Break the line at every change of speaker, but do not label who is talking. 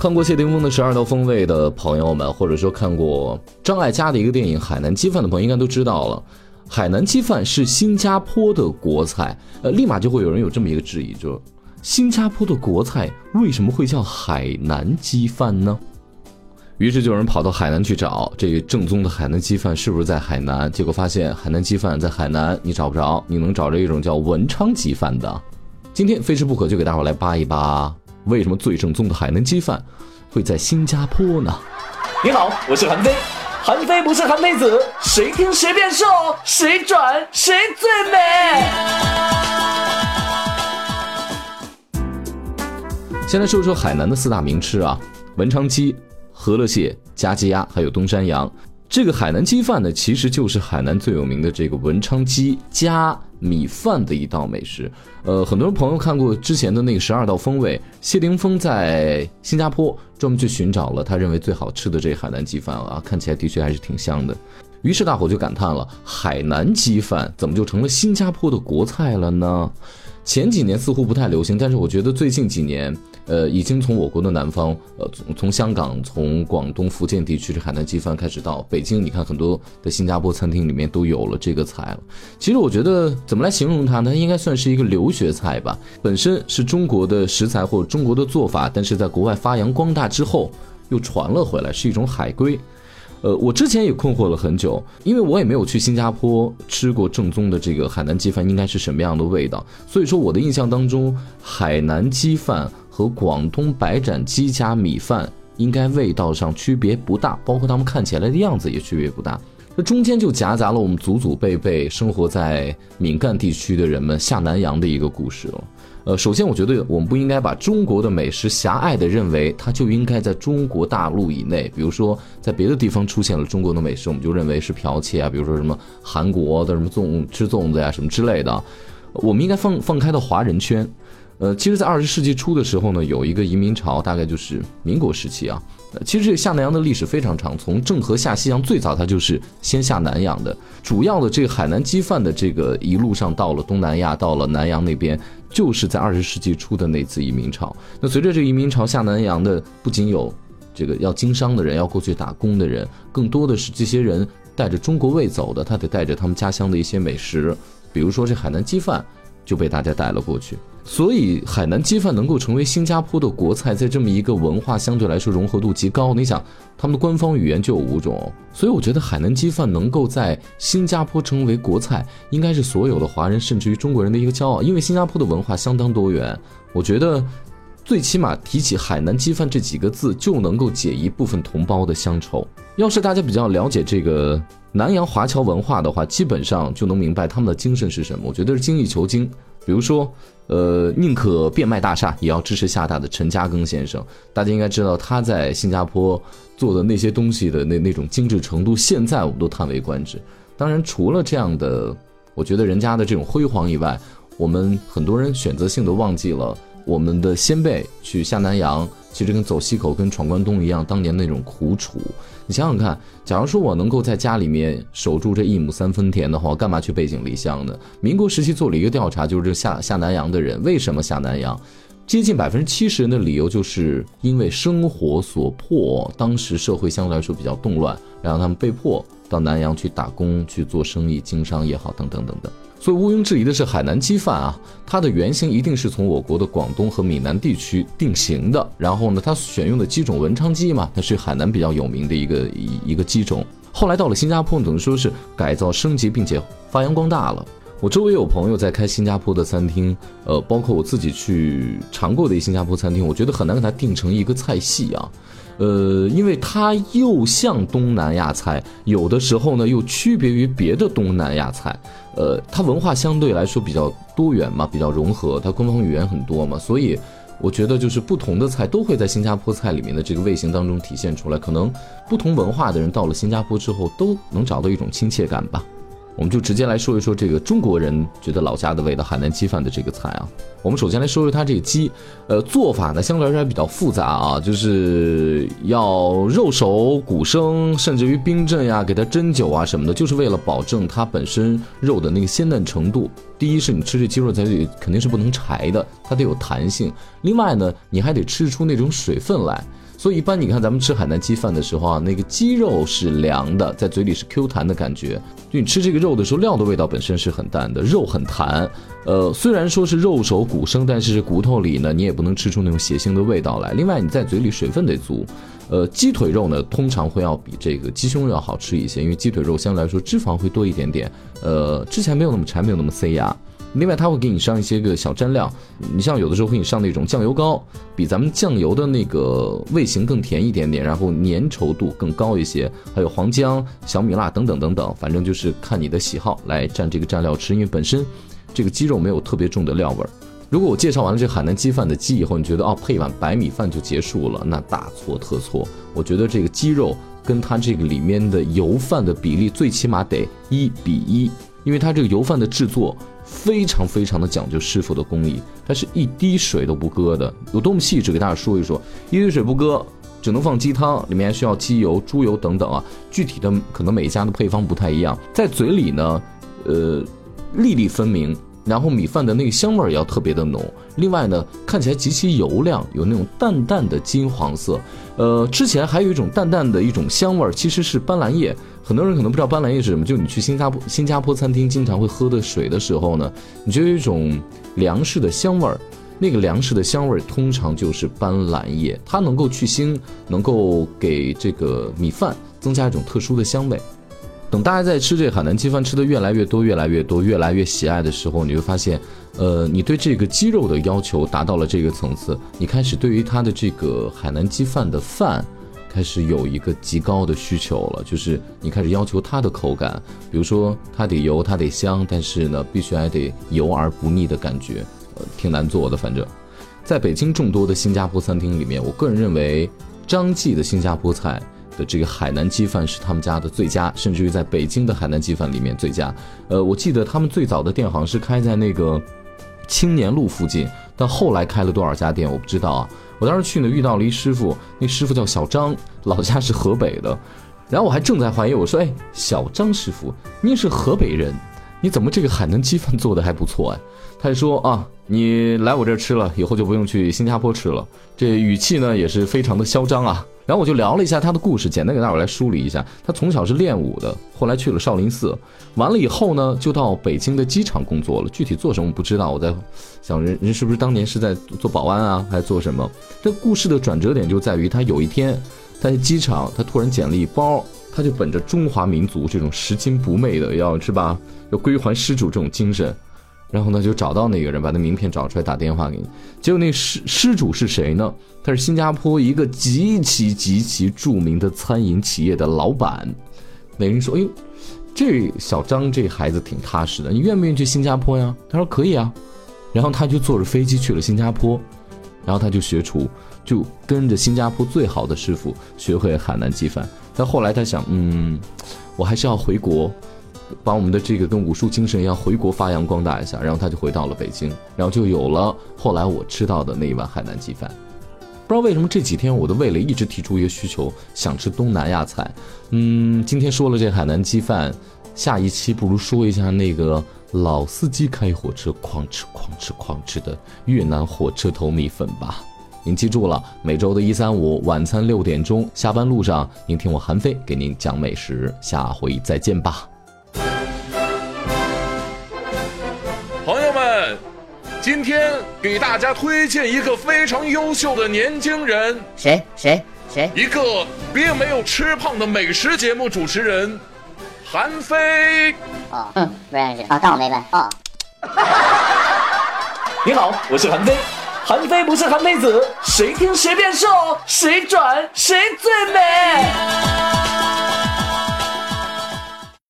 看过谢霆锋的《十二道锋味》的朋友们，或者说看过张艾嘉的一个电影《海南鸡饭》的朋友，应该都知道了，海南鸡饭是新加坡的国菜。呃，立马就会有人有这么一个质疑，就新加坡的国菜为什么会叫海南鸡饭呢？于是就有人跑到海南去找这正宗的海南鸡饭是不是在海南，结果发现海南鸡饭在海南你找不着，你能找着一种叫文昌鸡饭的。今天非吃不可，就给大伙来扒一扒。为什么最正宗的海南鸡饭会在新加坡呢？
你好，我是韩非，韩非不是韩非子，谁听谁变瘦，谁转谁最美。
先来说说海南的四大名吃啊，文昌鸡、和乐蟹、加鸡鸭，还有东山羊。这个海南鸡饭呢，其实就是海南最有名的这个文昌鸡加米饭的一道美食。呃，很多朋友看过之前的那个十二道风味，谢霆锋在新加坡专门去寻找了他认为最好吃的这海南鸡饭啊，看起来的确还是挺香的。于是大伙就感叹了：海南鸡饭怎么就成了新加坡的国菜了呢？前几年似乎不太流行，但是我觉得最近几年。呃，已经从我国的南方，呃，从从香港、从广东、福建地区的海南鸡饭开始到北京，你看很多的新加坡餐厅里面都有了这个菜了。其实我觉得怎么来形容它呢？它应该算是一个留学菜吧。本身是中国的食材或者中国的做法，但是在国外发扬光大之后又传了回来，是一种海归。呃，我之前也困惑了很久，因为我也没有去新加坡吃过正宗的这个海南鸡饭应该是什么样的味道，所以说我的印象当中海南鸡饭。和广东白斩鸡加米饭应该味道上区别不大，包括他们看起来的样子也区别不大。这中间就夹杂了我们祖祖辈辈生活在闽赣地区的人们下南洋的一个故事了。呃，首先我觉得我们不应该把中国的美食狭隘的认为它就应该在中国大陆以内，比如说在别的地方出现了中国的美食，我们就认为是剽窃啊，比如说什么韩国的什么粽吃粽子呀什么之类的，我们应该放放开到华人圈。呃，其实，在二十世纪初的时候呢，有一个移民潮，大概就是民国时期啊。呃其实这个下南洋的历史非常长，从郑和下西洋，最早它就是先下南洋的。主要的这个海南鸡饭的这个一路上到了东南亚，到了南洋那边，就是在二十世纪初的那次移民潮。那随着这个移民潮下南洋的，不仅有这个要经商的人，要过去打工的人，更多的是这些人带着中国味走的，他得带着他们家乡的一些美食，比如说这海南鸡饭。就被大家带了过去，所以海南鸡饭能够成为新加坡的国菜，在这么一个文化相对来说融合度极高，你想他们的官方语言就有五种，所以我觉得海南鸡饭能够在新加坡成为国菜，应该是所有的华人甚至于中国人的一个骄傲，因为新加坡的文化相当多元，我觉得最起码提起海南鸡饭这几个字就能够解一部分同胞的乡愁。要是大家比较了解这个。南洋华侨文化的话，基本上就能明白他们的精神是什么。我觉得是精益求精。比如说，呃，宁可变卖大厦，也要支持厦大的陈嘉庚先生。大家应该知道他在新加坡做的那些东西的那那种精致程度，现在我们都叹为观止。当然，除了这样的，我觉得人家的这种辉煌以外，我们很多人选择性的忘记了我们的先辈去下南洋，其实跟走西口、跟闯关东一样，当年那种苦楚。你想想看，假如说我能够在家里面守住这一亩三分田的话，我干嘛去背井离乡呢？民国时期做了一个调查，就是这下下南洋的人为什么下南洋，接近百分之七十人的理由就是因为生活所迫，当时社会相对来说比较动乱，然后他们被迫到南洋去打工、去做生意、经商也好，等等等等。所以毋庸置疑的是，海南鸡饭啊，它的原型一定是从我国的广东和闽南地区定型的。然后呢，它选用的鸡种文昌鸡嘛，它是海南比较有名的一个一一个鸡种。后来到了新加坡，等于说是改造升级，并且发扬光大了。我周围有朋友在开新加坡的餐厅，呃，包括我自己去尝过的一新加坡餐厅，我觉得很难给它定成一个菜系啊。呃，因为它又像东南亚菜，有的时候呢又区别于别的东南亚菜。呃，它文化相对来说比较多元嘛，比较融合，它官方语言很多嘛，所以我觉得就是不同的菜都会在新加坡菜里面的这个味型当中体现出来。可能不同文化的人到了新加坡之后，都能找到一种亲切感吧。我们就直接来说一说这个中国人觉得老家的味道——海南鸡饭的这个菜啊。我们首先来说说它这个鸡，呃，做法呢相对来说还比较复杂啊，就是要肉熟、骨生，甚至于冰镇呀，给它针灸啊什么的，就是为了保证它本身肉的那个鲜嫩程度。第一是你吃这鸡肉在这里肯定是不能柴的，它得有弹性。另外呢，你还得吃出那种水分来。所以一般你看咱们吃海南鸡饭的时候啊，那个鸡肉是凉的，在嘴里是 Q 弹的感觉。就你吃这个肉的时候，料的味道本身是很淡的，肉很弹。呃，虽然说是肉熟骨生，但是骨头里呢，你也不能吃出那种血腥的味道来。另外，你在嘴里水分得足。呃，鸡腿肉呢，通常会要比这个鸡胸肉要好吃一些，因为鸡腿肉相对来说脂肪会多一点点。呃，之前没有那么柴，没有那么塞牙。另外，它会给你上一些个小蘸料，你像有的时候会给你上那种酱油膏，比咱们酱油的那个味型更甜一点点，然后粘稠度更高一些。还有黄姜、小米辣等等等等，反正就是看你的喜好来蘸这个蘸料吃，因为本身这个鸡肉没有特别重的料味儿。如果我介绍完了这海南鸡饭的鸡以后，你觉得哦配一碗白米饭就结束了，那大错特错。我觉得这个鸡肉跟它这个里面的油饭的比例最起码得一比一，因为它这个油饭的制作。非常非常的讲究师傅的工艺，它是一滴水都不搁的，有多么细致，给大家说一说。一滴水不搁，只能放鸡汤，里面需要鸡油、猪油等等啊。具体的可能每家的配方不太一样，在嘴里呢，呃，粒粒分明。然后米饭的那个香味儿也要特别的浓。另外呢，看起来极其油亮，有那种淡淡的金黄色。呃，之前还有一种淡淡的一种香味儿，其实是斑斓叶。很多人可能不知道斑斓叶是什么，就你去新加坡新加坡餐厅经常会喝的水的时候呢，你就有一种粮食的香味儿。那个粮食的香味儿通常就是斑斓叶，它能够去腥，能够给这个米饭增加一种特殊的香味。等大家在吃这海南鸡饭吃的越来越多、越来越多、越来越喜爱的时候，你会发现，呃，你对这个鸡肉的要求达到了这个层次，你开始对于它的这个海南鸡饭的饭，开始有一个极高的需求了，就是你开始要求它的口感，比如说它得油，它得香，但是呢，必须还得油而不腻的感觉，呃，挺难做的。反正，在北京众多的新加坡餐厅里面，我个人认为张记的新加坡菜。的这个海南鸡饭是他们家的最佳，甚至于在北京的海南鸡饭里面最佳。呃，我记得他们最早的店好像是开在那个青年路附近，但后来开了多少家店我不知道啊。我当时去呢遇到了一师傅，那师傅叫小张，老家是河北的。然后我还正在怀疑，我说：“哎，小张师傅，你是河北人，你怎么这个海南鸡饭做的还不错哎？”他就说：“啊，你来我这儿吃了，以后就不用去新加坡吃了。”这语气呢也是非常的嚣张啊。然后我就聊了一下他的故事，简单给大伙来梳理一下。他从小是练武的，后来去了少林寺，完了以后呢，就到北京的机场工作了。具体做什么不知道。我在想，人人是不是当年是在做保安啊，还是做什么？这故事的转折点就在于他有一天在机场，他突然捡了一包，他就本着中华民族这种拾金不昧的，要是吧，要归还失主这种精神。然后呢，就找到那个人，把那名片找出来，打电话给你。结果那失失主是谁呢？他是新加坡一个极其极其著名的餐饮企业的老板。那人说：“哎呦，这小张这孩子挺踏实的，你愿不愿意去新加坡呀？”他说：“可以啊。”然后他就坐着飞机去了新加坡，然后他就学厨，就跟着新加坡最好的师傅学会海南鸡饭。但后来他想，嗯，我还是要回国。把我们的这个跟武术精神一样回国发扬光大一下，然后他就回到了北京，然后就有了后来我吃到的那一碗海南鸡饭。不知道为什么这几天我的味蕾一直提出一个需求，想吃东南亚菜。嗯，今天说了这海南鸡饭，下一期不如说一下那个老司机开火车哐吃哐吃哐吃的越南火车头米粉吧。您记住了，每周的一三五晚餐六点钟，下班路上您听我韩飞给您讲美食，下回再见吧。
今天给大家推荐一个非常优秀的年轻人，
谁谁谁？
一个并没有吃胖的美食节目主持人，韩非。
哦，嗯，不认识。哦，当我没问。哦。
你好，我是韩非。韩非不是韩非子，谁听谁变瘦，谁转谁最美。